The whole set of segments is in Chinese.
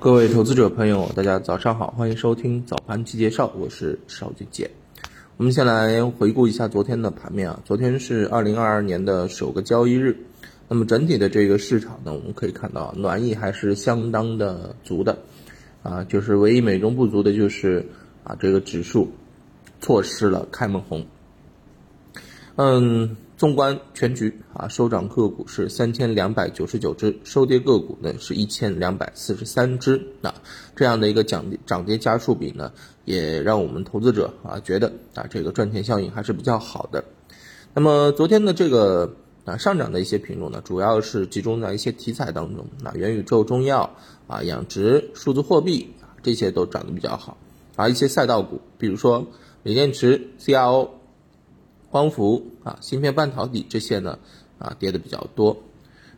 各位投资者朋友，大家早上好，欢迎收听早盘期介绍，我是邵俊杰。我们先来回顾一下昨天的盘面啊，昨天是二零二二年的首个交易日，那么整体的这个市场呢，我们可以看到暖意还是相当的足的，啊，就是唯一美中不足的就是啊这个指数错失了开门红，嗯。纵观全局啊，收涨个股是三千两百九十九只，收跌个股呢是一千两百四十三只啊，这样的一个涨涨跌家数比呢，也让我们投资者啊觉得啊这个赚钱效应还是比较好的。那么昨天的这个啊上涨的一些品种呢，主要是集中在一些题材当中，那元宇宙、中药啊、养殖、数字货币这些都涨得比较好，而一些赛道股，比如说锂电池、CRO。光伏啊，芯片半导体这些呢，啊跌的比较多。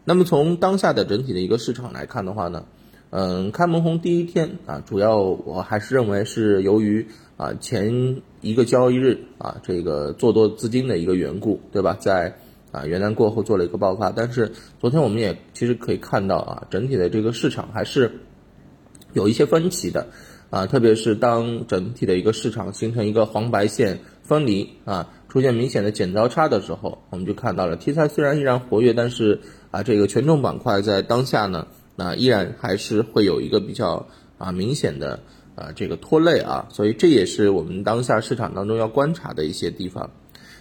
那么从当下的整体的一个市场来看的话呢，嗯，开门红第一天啊，主要我还是认为是由于啊前一个交易日啊这个做多资金的一个缘故，对吧？在啊元旦过后做了一个爆发，但是昨天我们也其实可以看到啊，整体的这个市场还是有一些分歧的啊，特别是当整体的一个市场形成一个黄白线分离啊。出现明显的剪刀差的时候，我们就看到了题材虽然依然活跃，但是啊，这个权重板块在当下呢，那依然还是会有一个比较啊明显的啊这个拖累啊，所以这也是我们当下市场当中要观察的一些地方。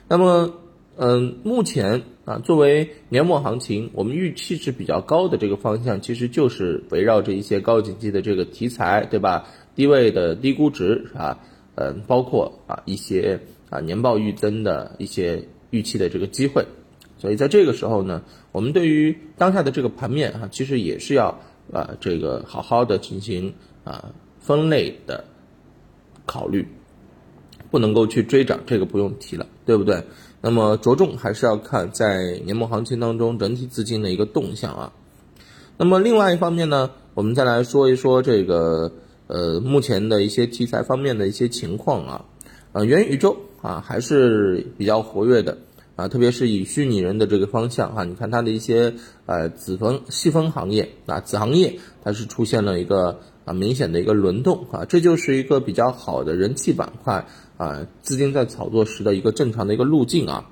那么，嗯，目前啊，作为年末行情，我们预期是比较高的这个方向，其实就是围绕着一些高景气的这个题材，对吧？低位的低估值啊，嗯，包括啊一些。啊，年报预增的一些预期的这个机会，所以在这个时候呢，我们对于当下的这个盘面啊，其实也是要啊这个好好的进行啊分类的考虑，不能够去追涨，这个不用提了，对不对？那么着重还是要看在年末行情当中整体资金的一个动向啊。那么另外一方面呢，我们再来说一说这个呃目前的一些题材方面的一些情况啊。呃，元宇宙啊还是比较活跃的啊，特别是以虚拟人的这个方向哈，你看它的一些呃子分细分行业啊子行业，它是出现了一个啊明显的一个轮动啊，这就是一个比较好的人气板块啊，资金在炒作时的一个正常的一个路径啊。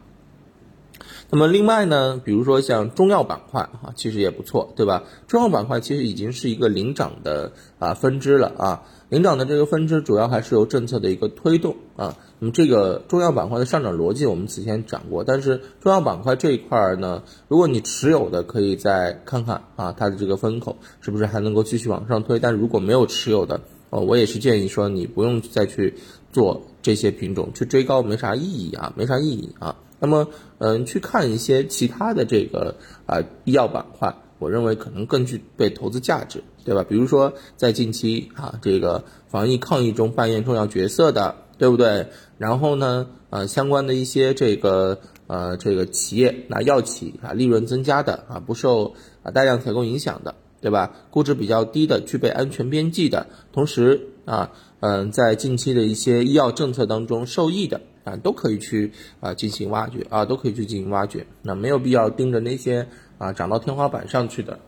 那么另外呢，比如说像中药板块啊，其实也不错，对吧？中药板块其实已经是一个领涨的啊分支了啊。领涨的这个分支主要还是由政策的一个推动啊，那么这个中药板块的上涨逻辑我们此前讲过，但是中药板块这一块呢，如果你持有的可以再看看啊，它的这个风口是不是还能够继续往上推，但如果没有持有的，哦，我也是建议说你不用再去做这些品种，去追高没啥意义啊，没啥意义啊。那么，嗯，去看一些其他的这个啊医药板块。我认为可能更具备投资价值，对吧？比如说在近期啊，这个防疫抗疫中扮演重要角色的，对不对？然后呢，呃，相关的一些这个呃这个企业，那药企啊，利润增加的啊，不受啊大量采购影响的，对吧？估值比较低的，具备安全边际的，同时啊，嗯，在近期的一些医药政策当中受益的啊，都可以去啊进行挖掘啊，都可以去进行挖掘。那没有必要盯着那些。啊，涨到天花板上去的，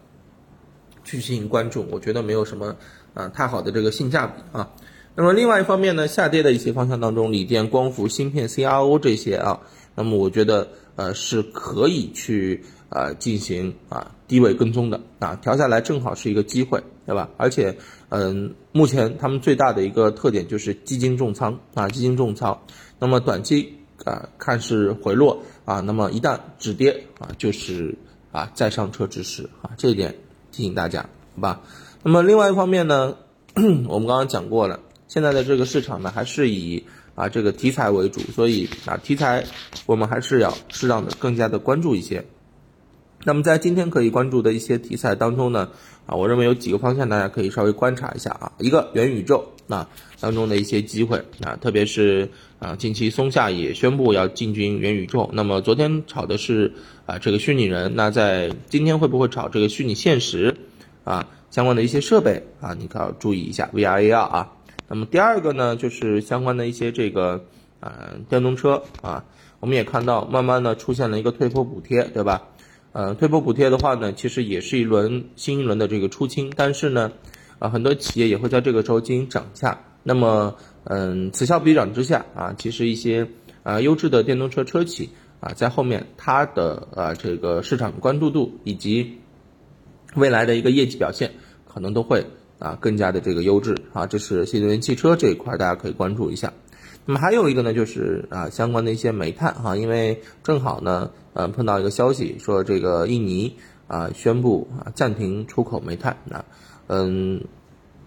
去进行关注，我觉得没有什么啊太好的这个性价比啊。那么另外一方面呢，下跌的一些方向当中，锂电、光伏、芯片、CRO 这些啊，那么我觉得呃是可以去啊进行啊低位跟踪的啊，调下来正好是一个机会，对吧？而且嗯，目前他们最大的一个特点就是基金重仓啊，基金重仓，那么短期啊看是回落啊，那么一旦止跌啊就是。啊，再上车之时啊，这一点提醒大家，好吧？那么另外一方面呢，我们刚刚讲过了，现在的这个市场呢，还是以啊这个题材为主，所以啊题材我们还是要适当的更加的关注一些。那么在今天可以关注的一些题材当中呢，啊，我认为有几个方向大家可以稍微观察一下啊，一个元宇宙啊当中的一些机会啊，特别是啊近期松下也宣布要进军元宇宙，那么昨天炒的是啊这个虚拟人，那在今天会不会炒这个虚拟现实啊相关的一些设备啊，你可要注意一下 VR AR 啊。那么第二个呢，就是相关的一些这个啊电动车啊，我们也看到慢慢的出现了一个退坡补贴，对吧？呃，退坡补贴的话呢，其实也是一轮新一轮的这个出清，但是呢，啊，很多企业也会在这个时候进行涨价。那么，嗯，此消彼长之下啊，其实一些啊优质的电动车车企啊，在后面它的啊这个市场关注度以及未来的一个业绩表现，可能都会啊更加的这个优质啊。这是新能源汽车这一块，大家可以关注一下。那么还有一个呢，就是啊相关的一些煤炭哈，因为正好呢，呃碰到一个消息说这个印尼啊宣布啊暂停出口煤炭啊，嗯，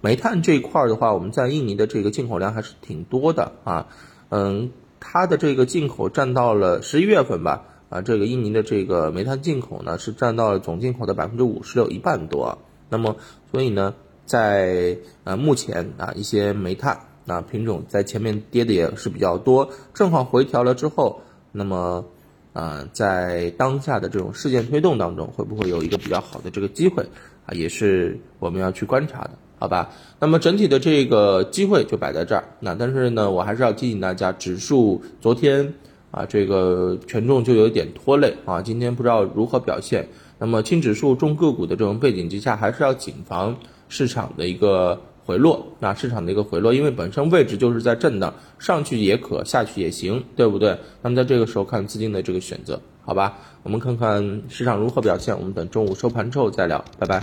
煤炭这一块的话，我们在印尼的这个进口量还是挺多的啊，嗯，它的这个进口占到了十一月份吧。啊，这个印尼的这个煤炭进口呢，是占到了总进口的百分之五十六，一半多。那么，所以呢，在呃目前啊，一些煤炭那品种在前面跌的也是比较多，正好回调了之后，那么啊，在当下的这种事件推动当中，会不会有一个比较好的这个机会啊，也是我们要去观察的，好吧？那么整体的这个机会就摆在这儿。那但是呢，我还是要提醒大家，指数昨天。啊，这个权重就有点拖累啊，今天不知道如何表现。那么轻指数重个股的这种背景之下，还是要谨防市场的一个回落。那市场的一个回落，因为本身位置就是在震荡，上去也可，下去也行，对不对？那么在这个时候看资金的这个选择，好吧？我们看看市场如何表现，我们等中午收盘之后再聊，拜拜。